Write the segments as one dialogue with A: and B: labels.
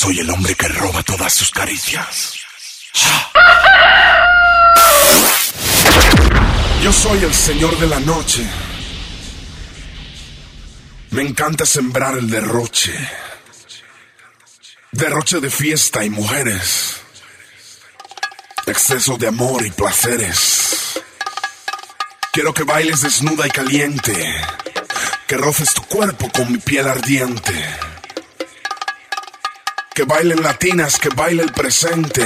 A: Soy el hombre que roba todas sus caricias. Yo soy el señor de la noche. Me encanta sembrar el derroche. Derroche de fiesta y mujeres. Exceso de amor y placeres. Quiero que bailes desnuda y caliente. Que roces tu cuerpo con mi piel ardiente. Que bailen latinas, que baile el presente.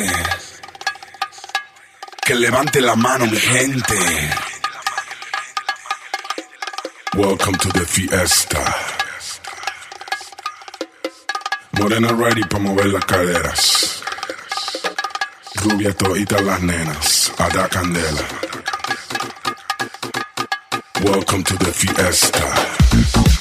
A: Que levante la mano mi gente. Welcome to the fiesta. Morena ready para mover las caderas. Rubia todita las nenas. A candela. Welcome to the fiesta.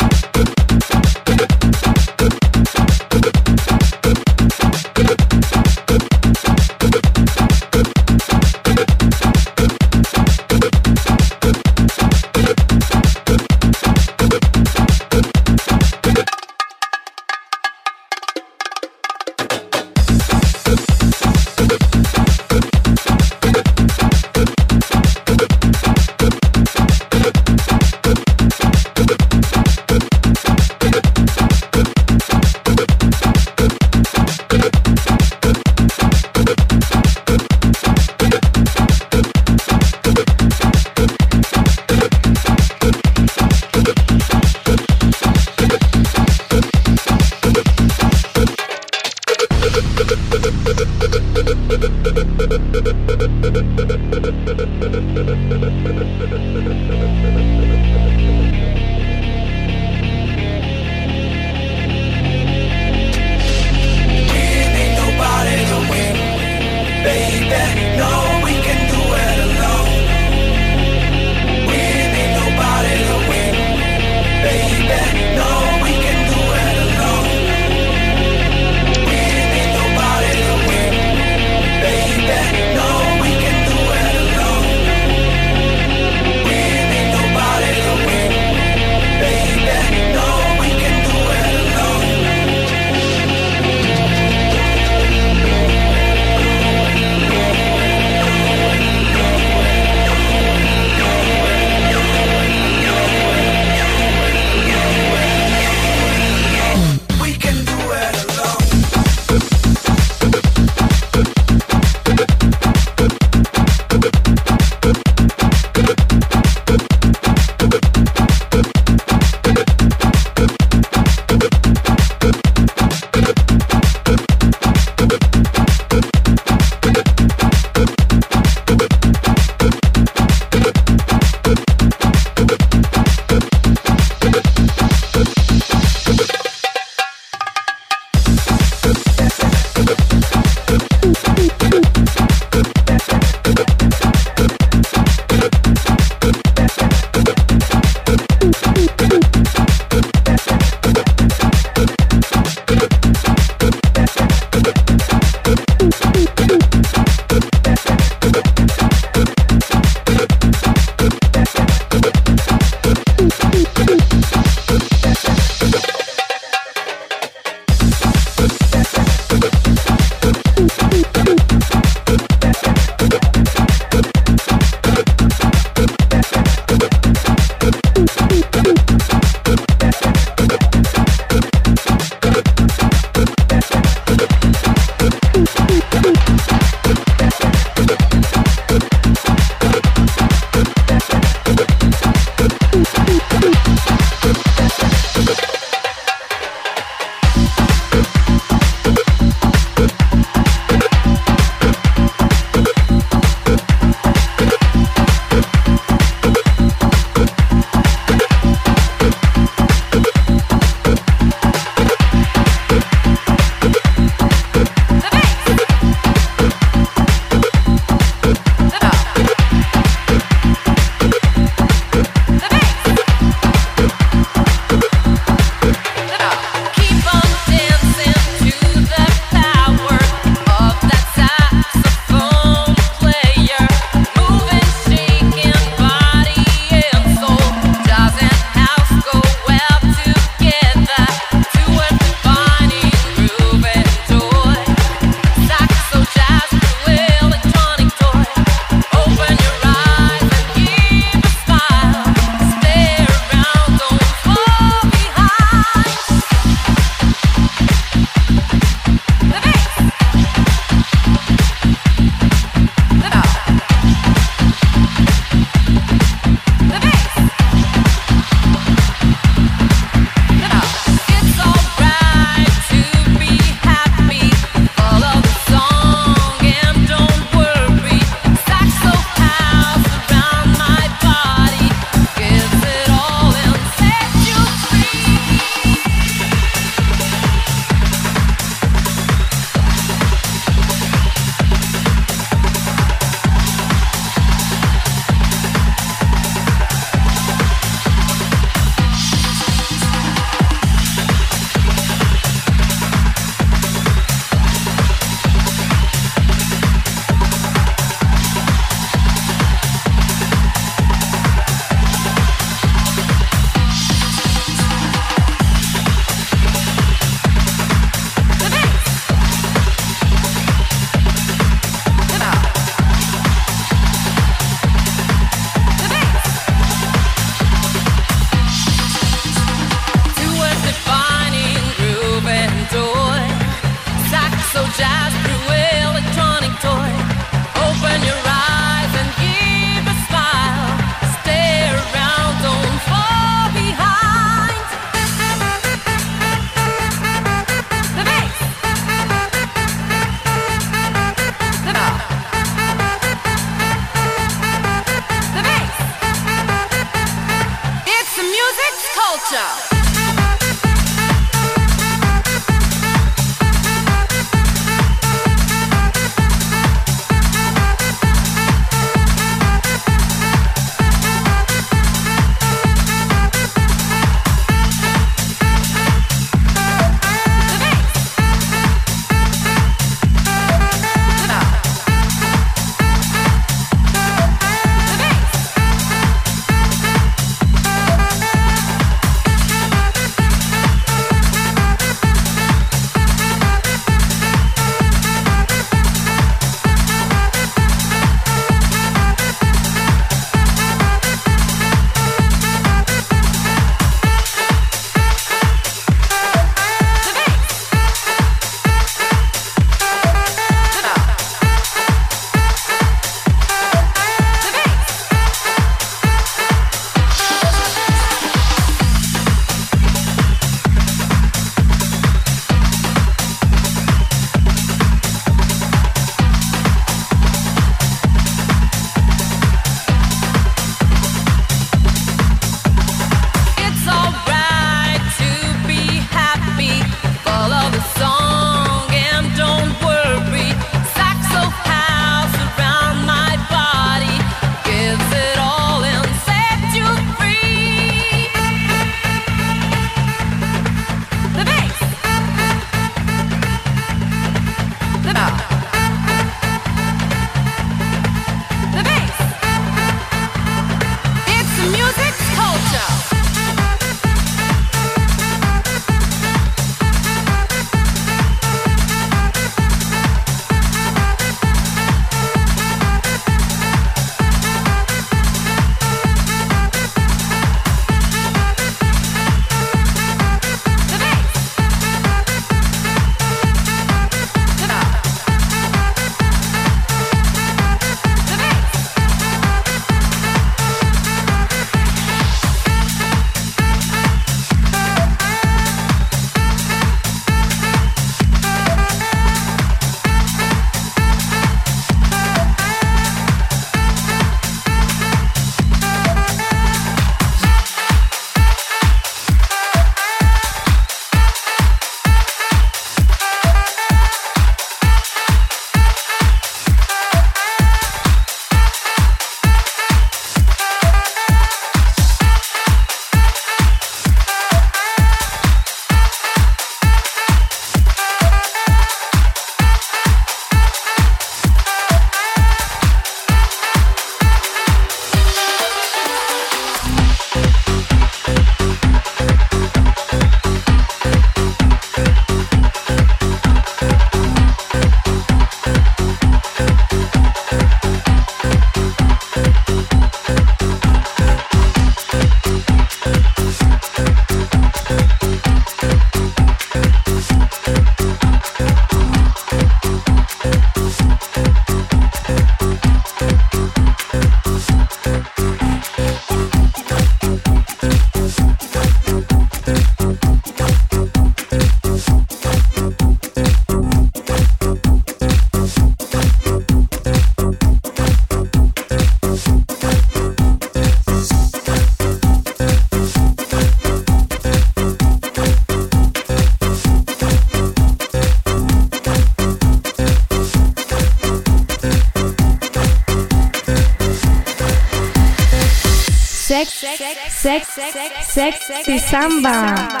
B: Sexy Samba.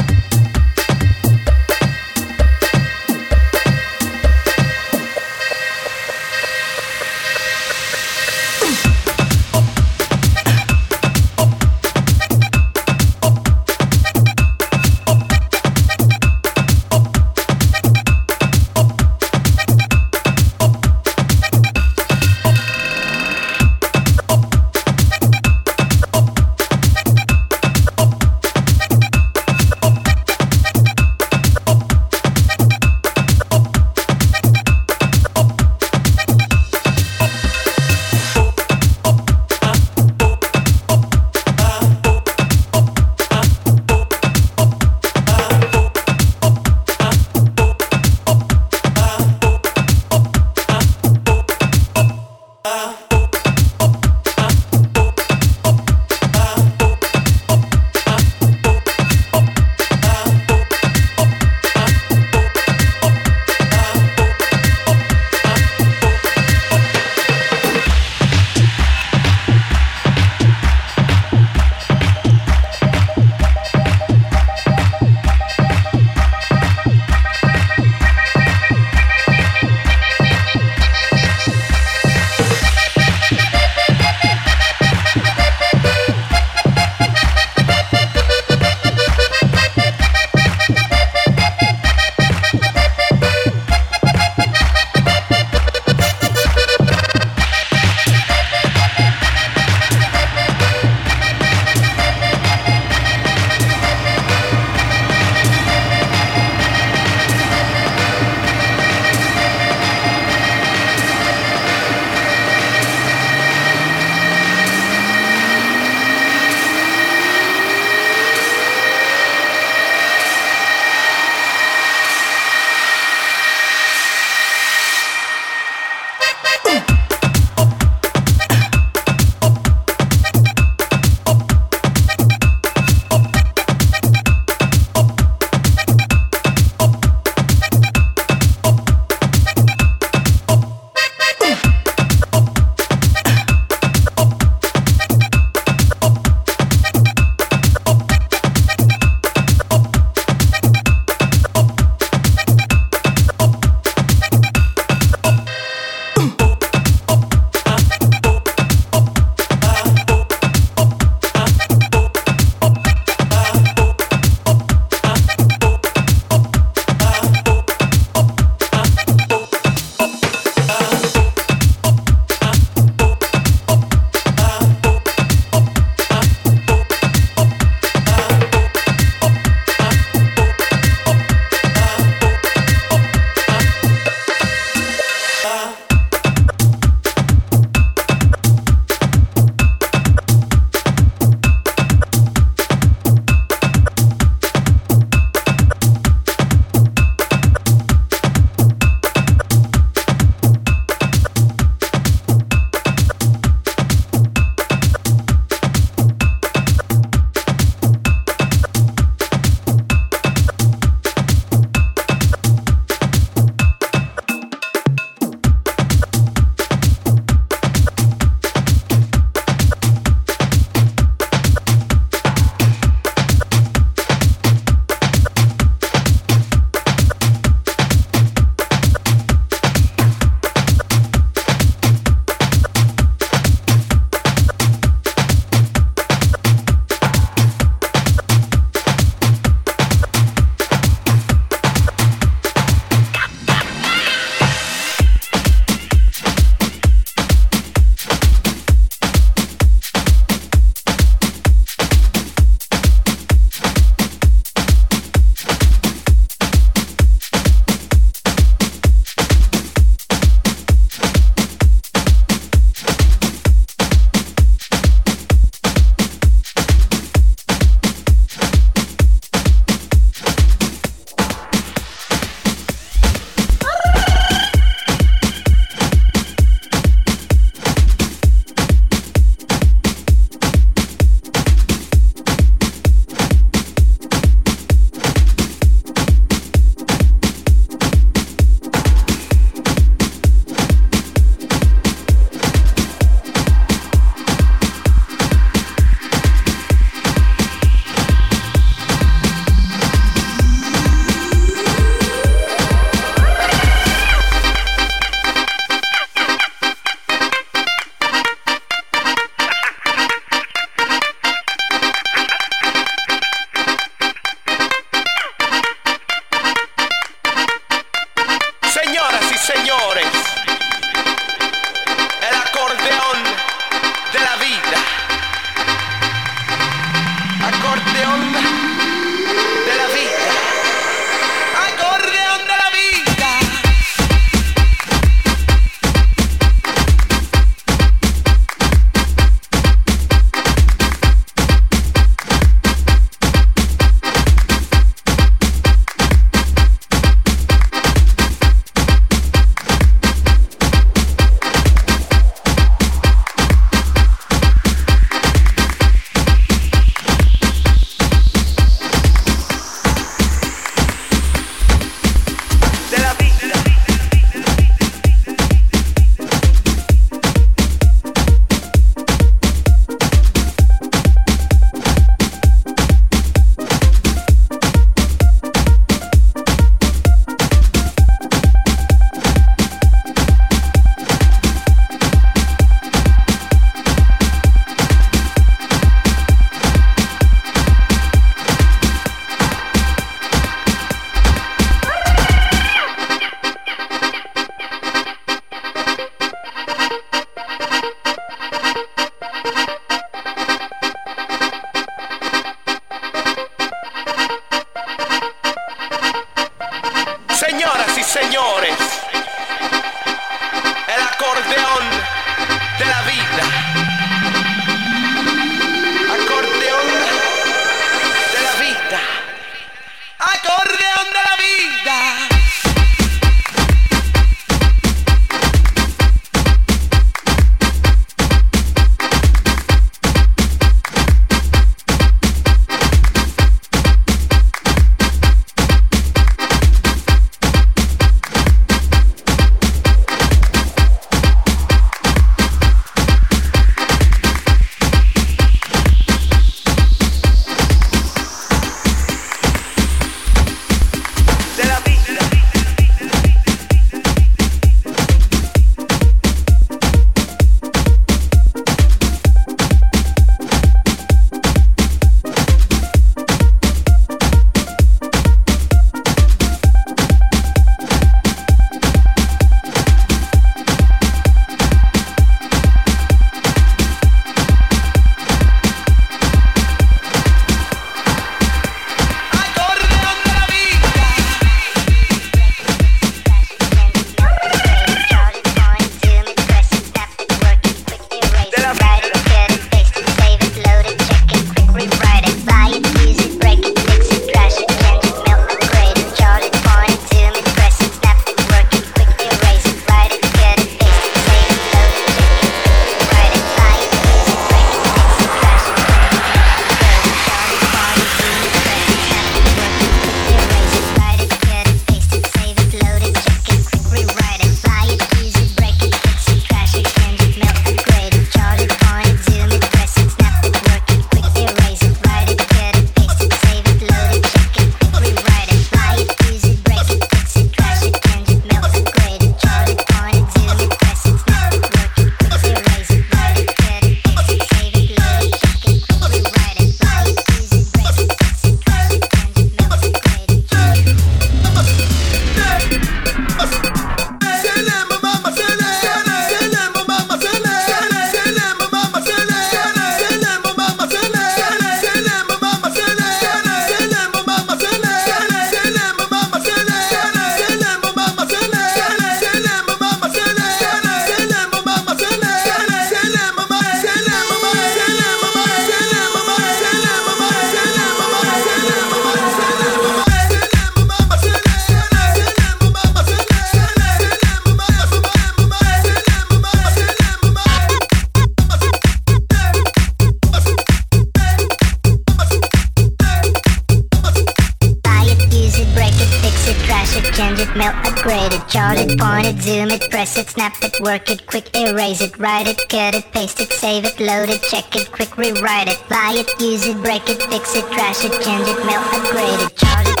C: it, snap it, work it, quick erase it, write it, cut it, paste it, save it, load it, check it, quick rewrite it, buy it, use it, break it, fix it, trash it, change it, mail, upgrade it, charge it.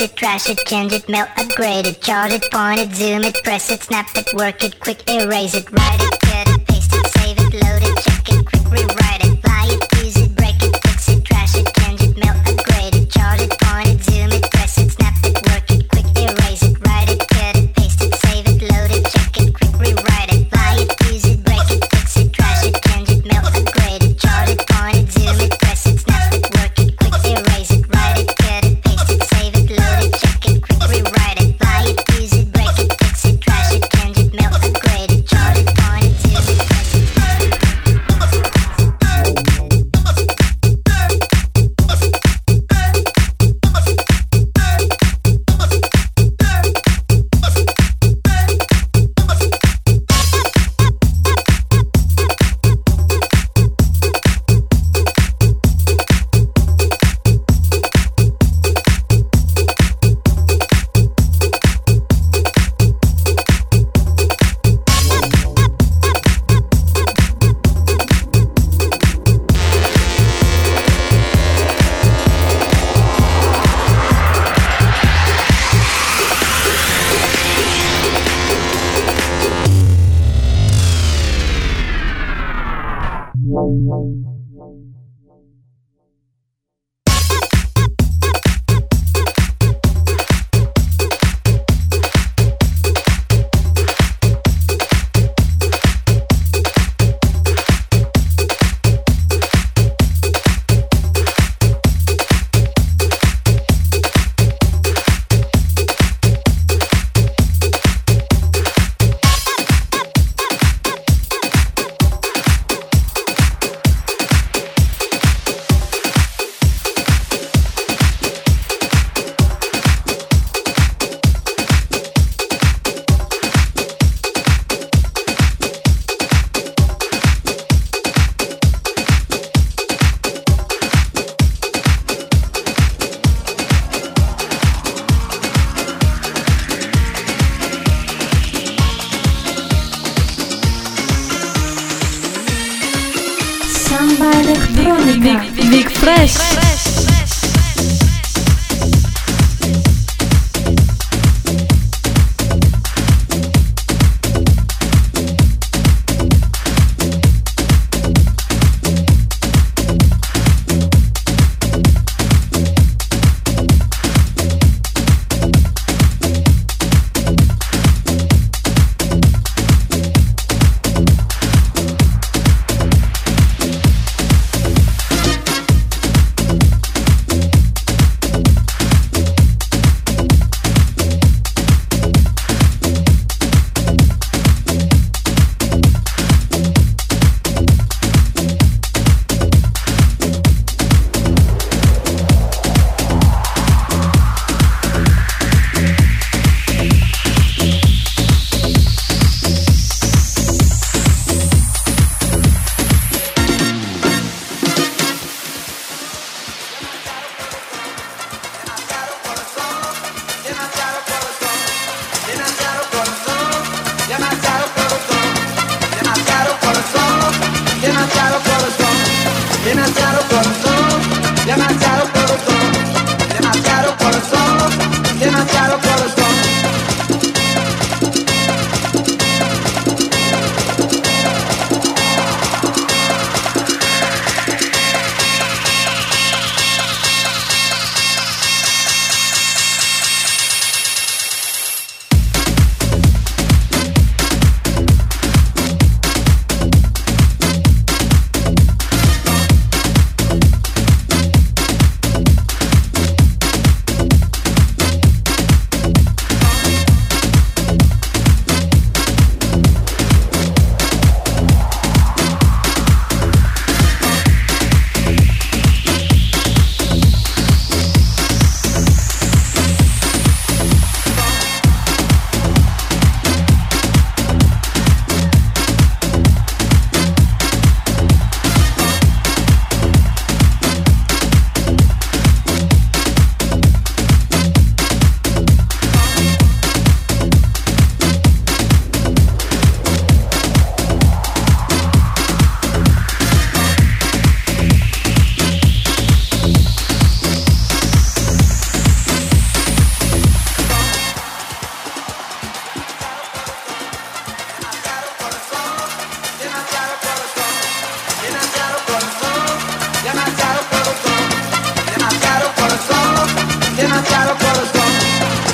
C: it, trash it, change it, melt, upgrade it, chart it, point it, zoom it, press it, snap it, work it, quick erase it, write it.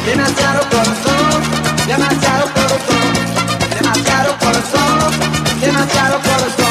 D: demasiado corazón, demasiado corazón, demasiado corazón.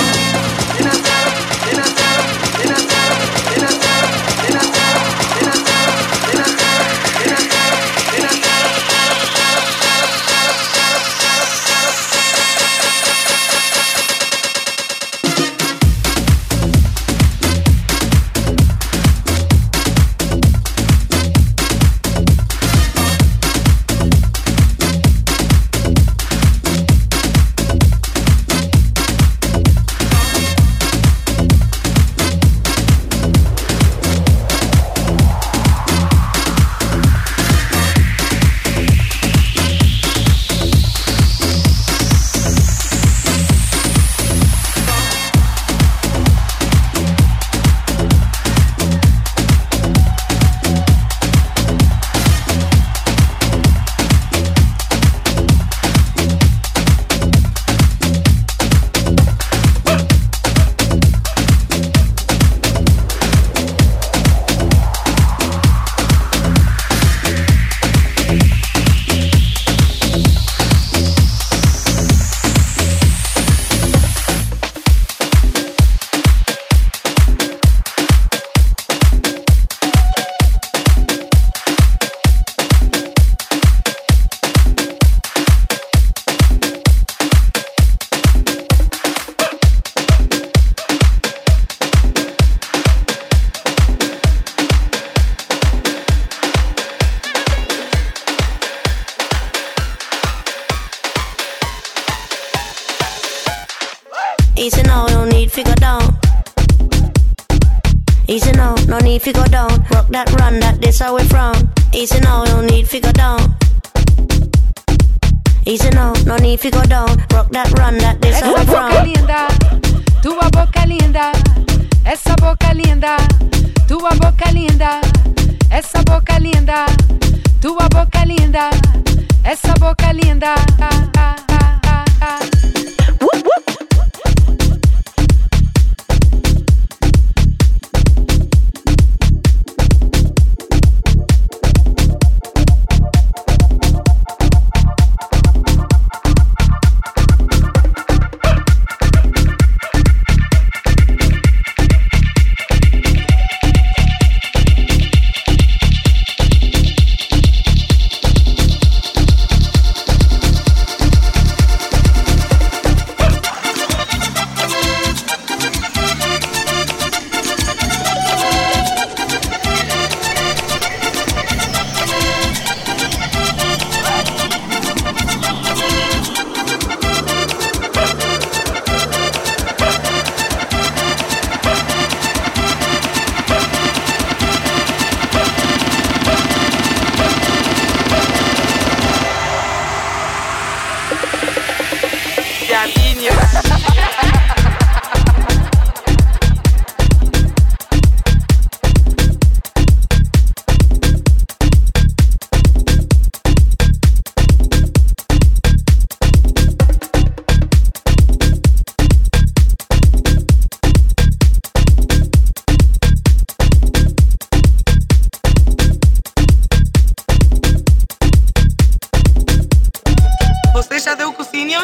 E: if you go down. Rock that, run that, this.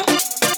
E: 听。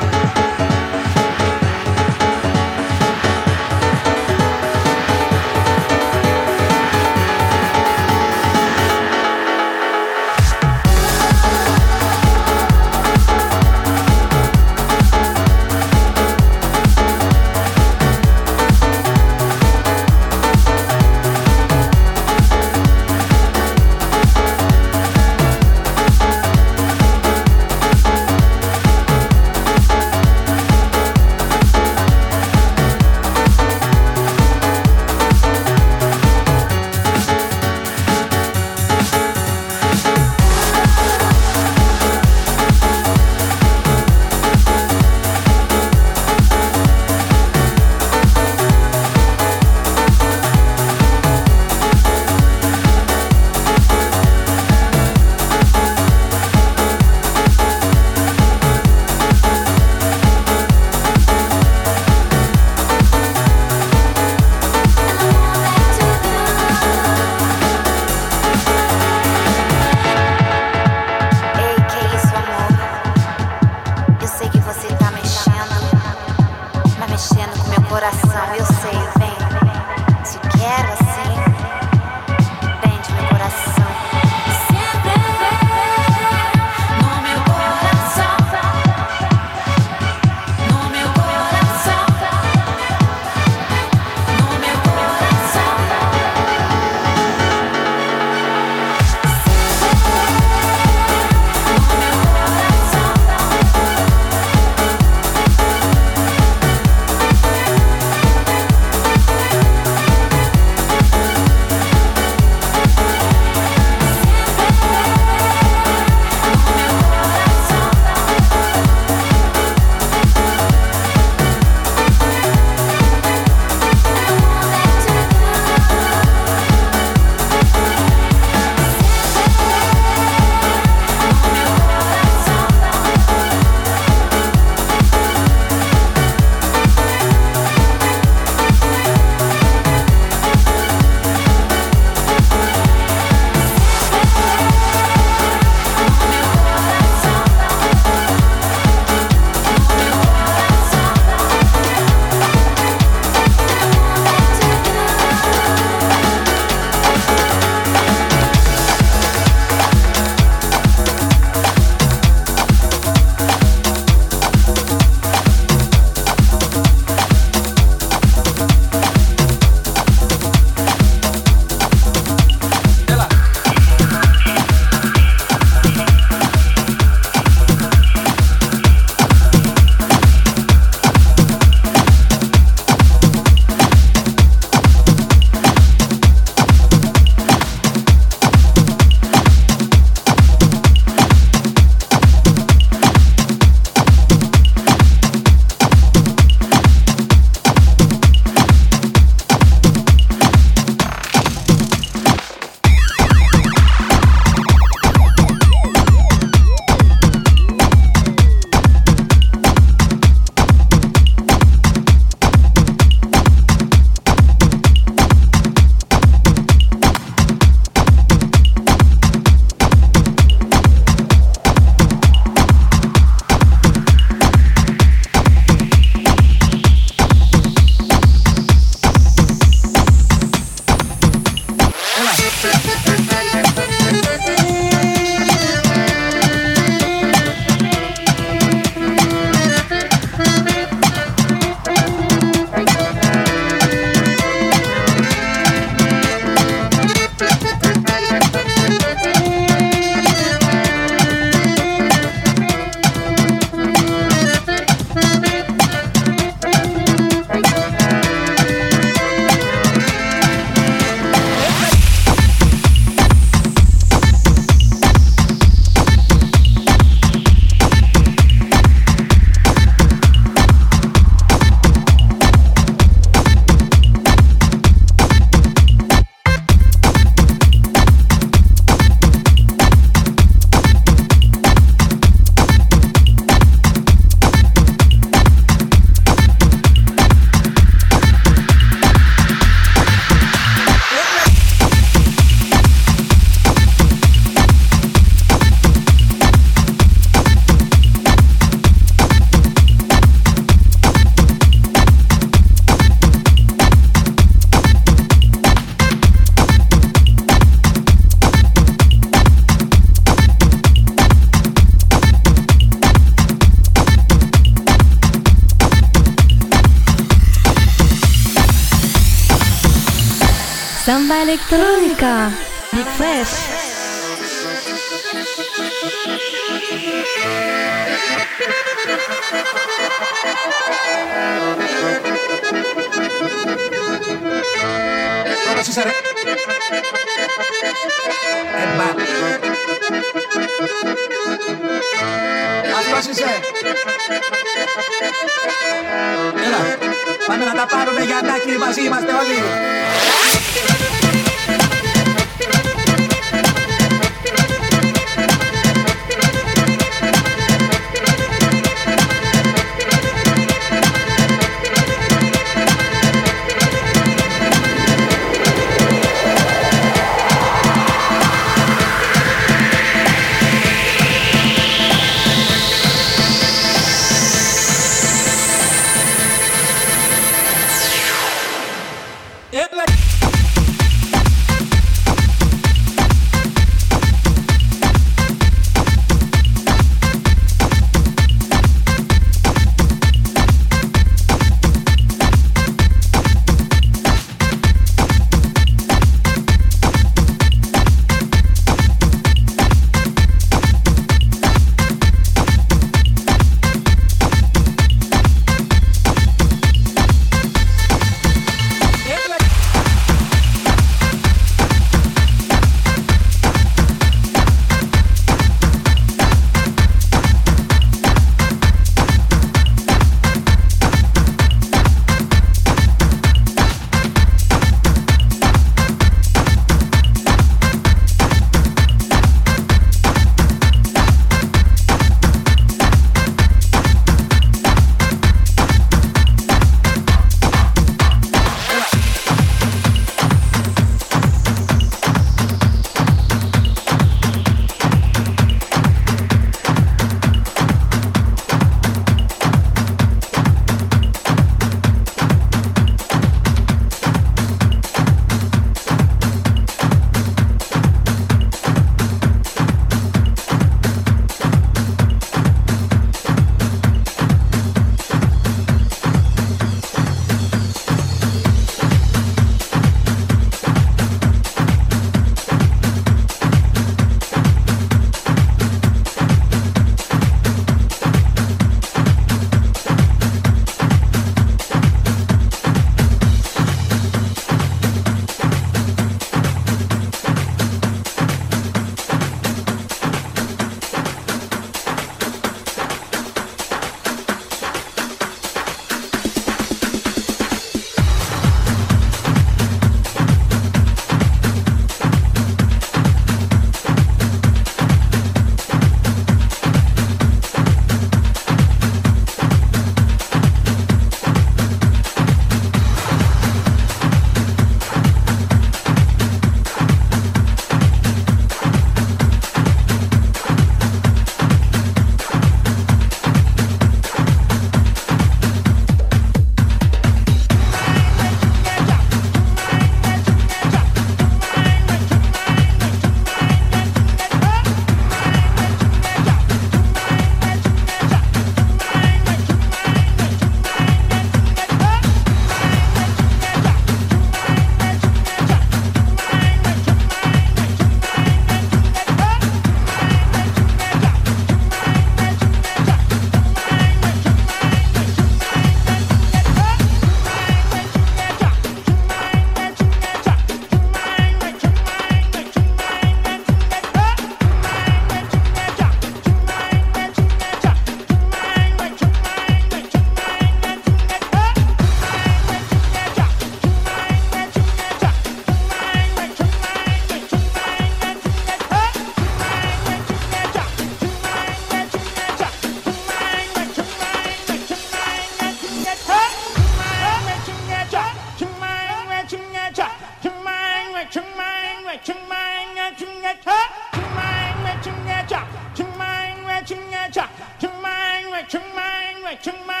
E: 冲！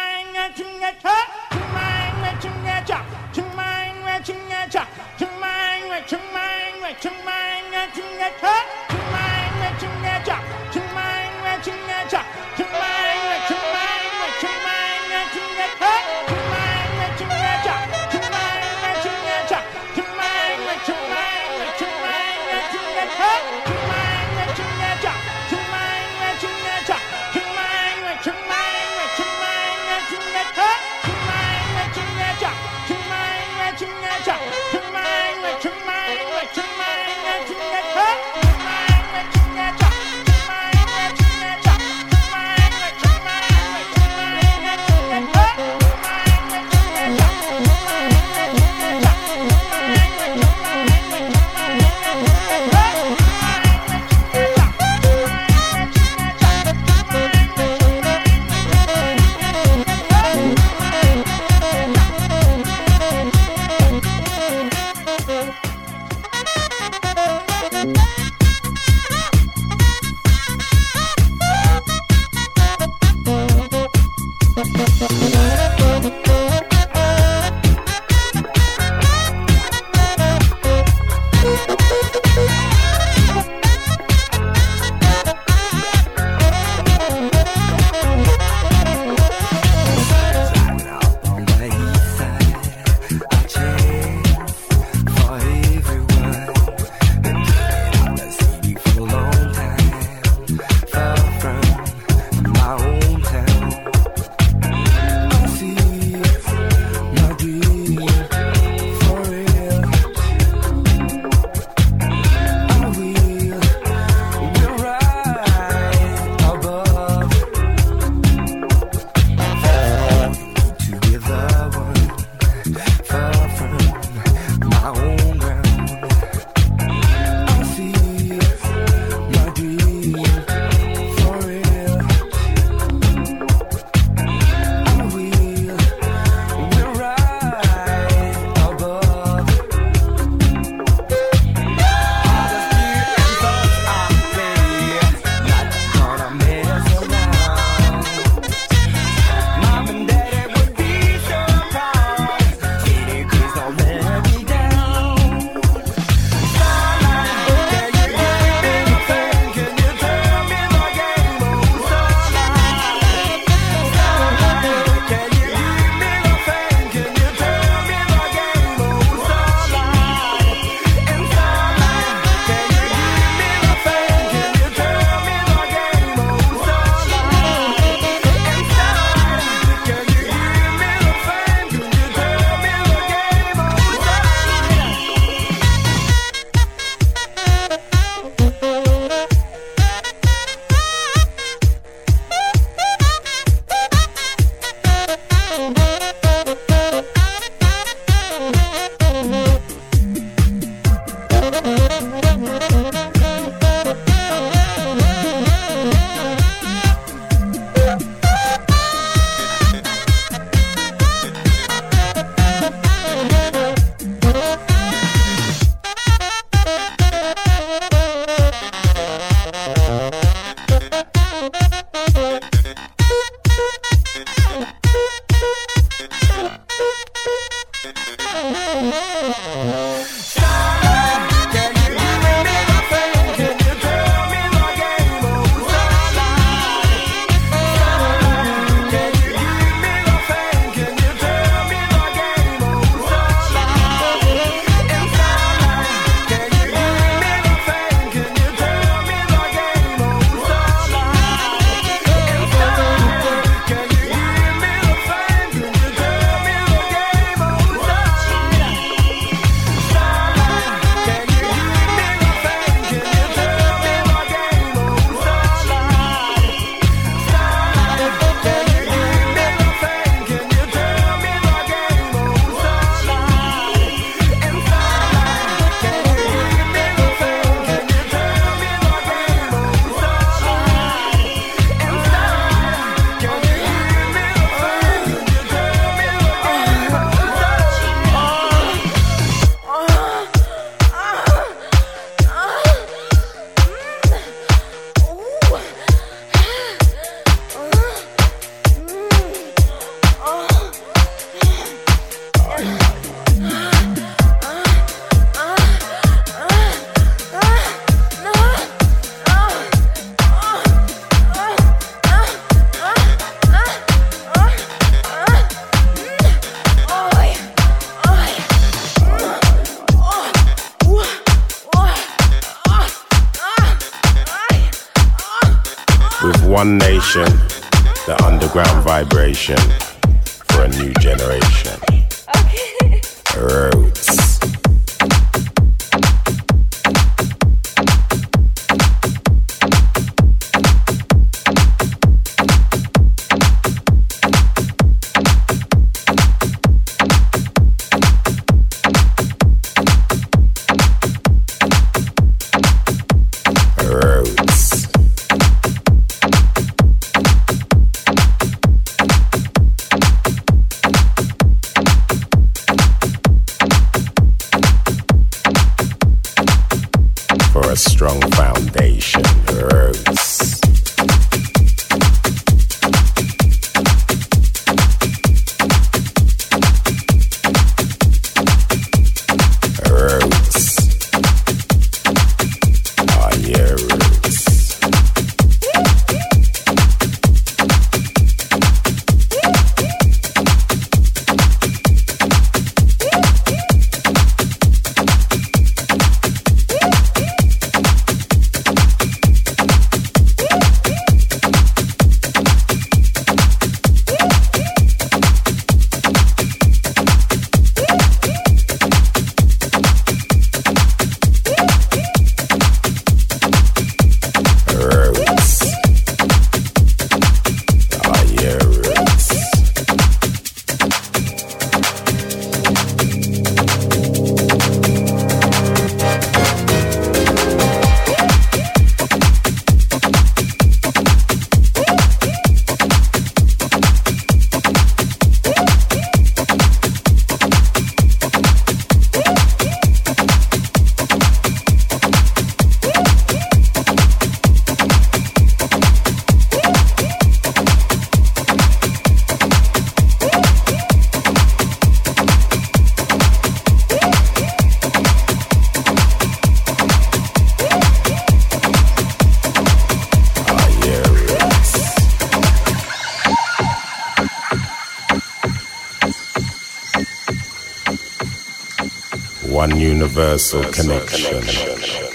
E: Stop! Universal connection.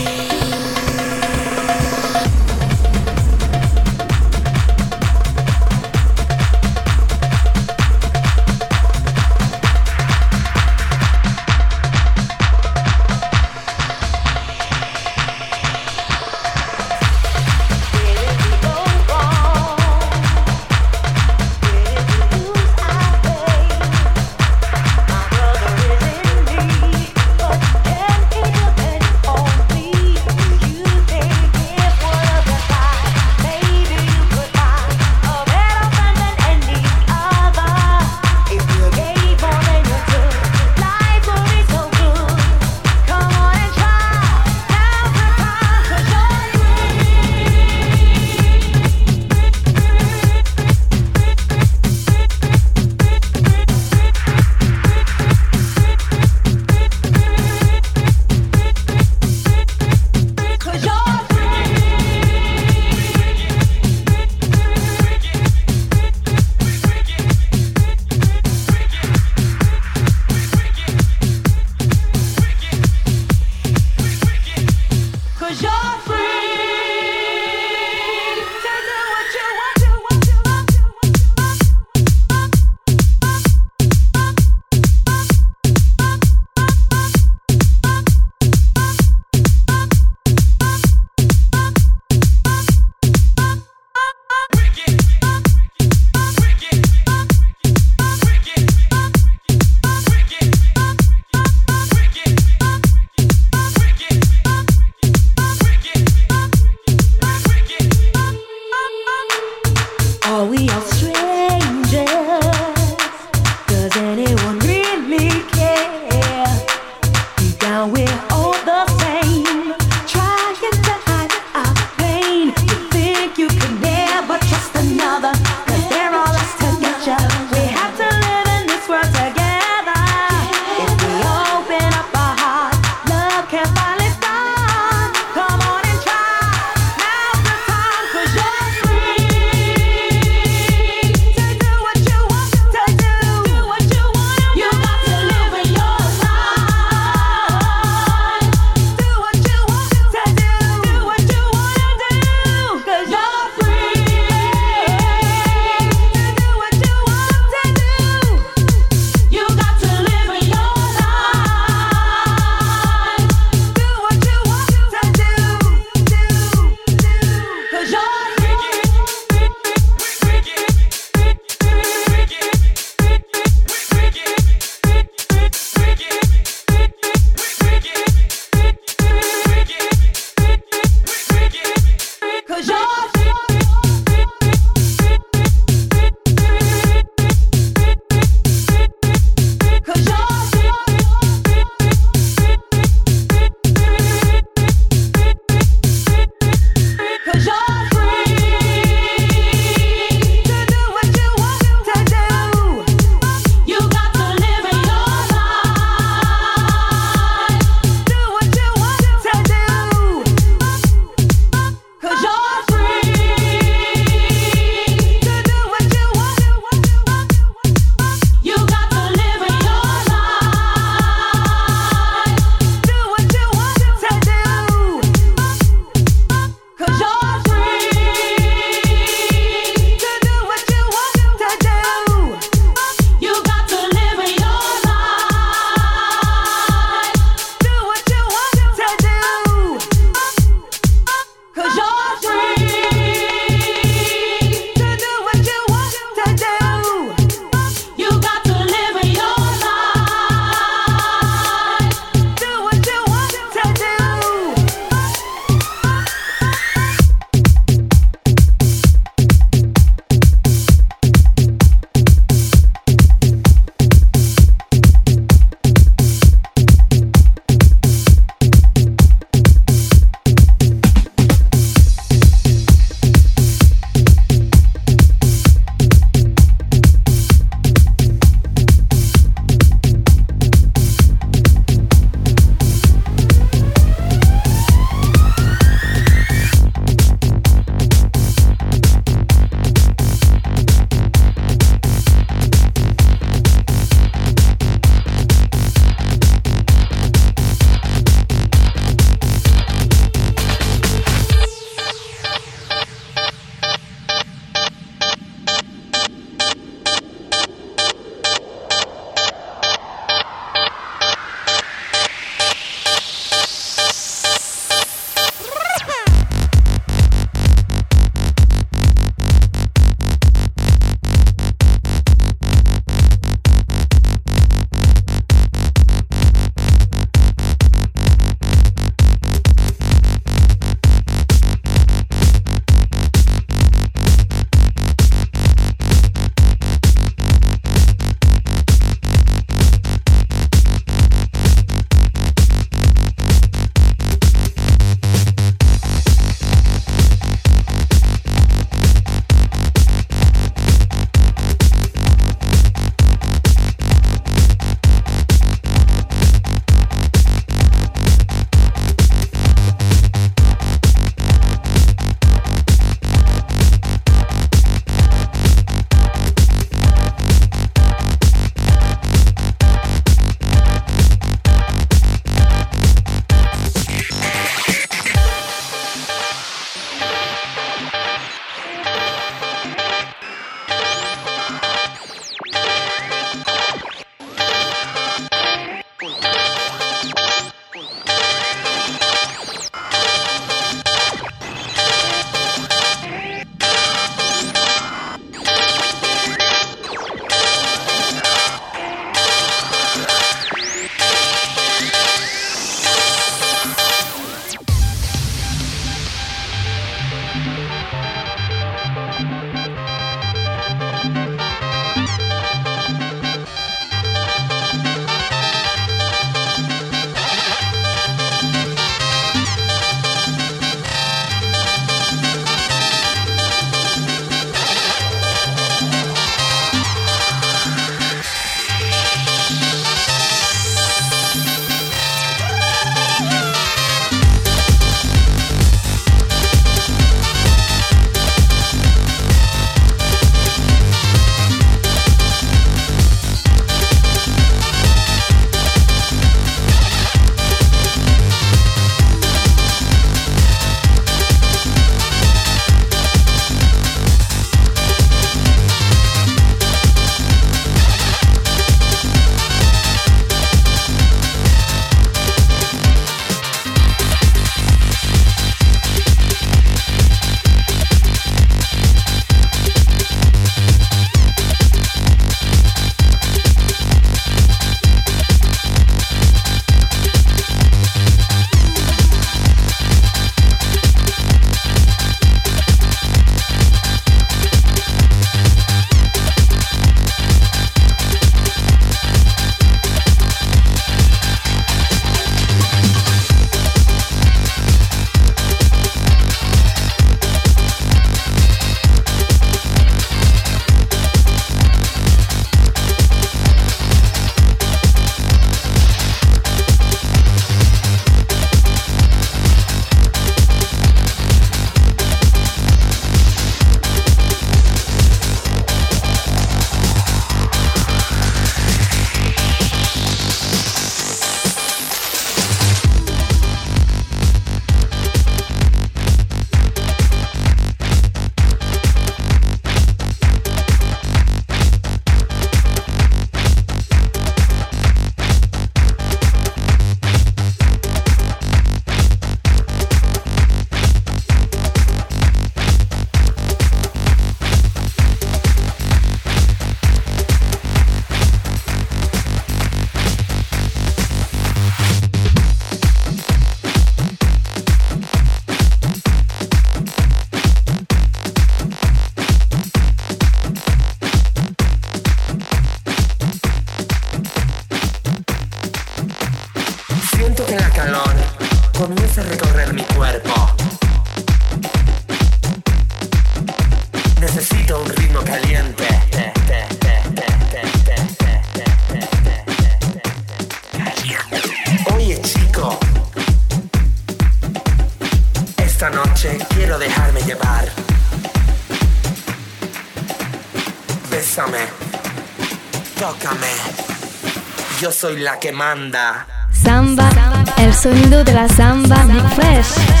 F: soy la que manda.
G: Samba, el sonido de la samba, Big Fresh.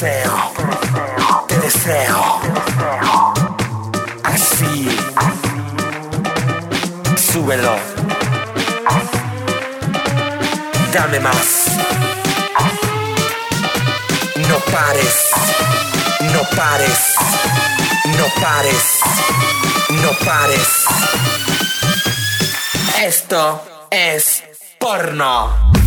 F: deseo, te deseo, así, súbelo, dame más, no pares, no pares, no pares, no pares. Esto es porno.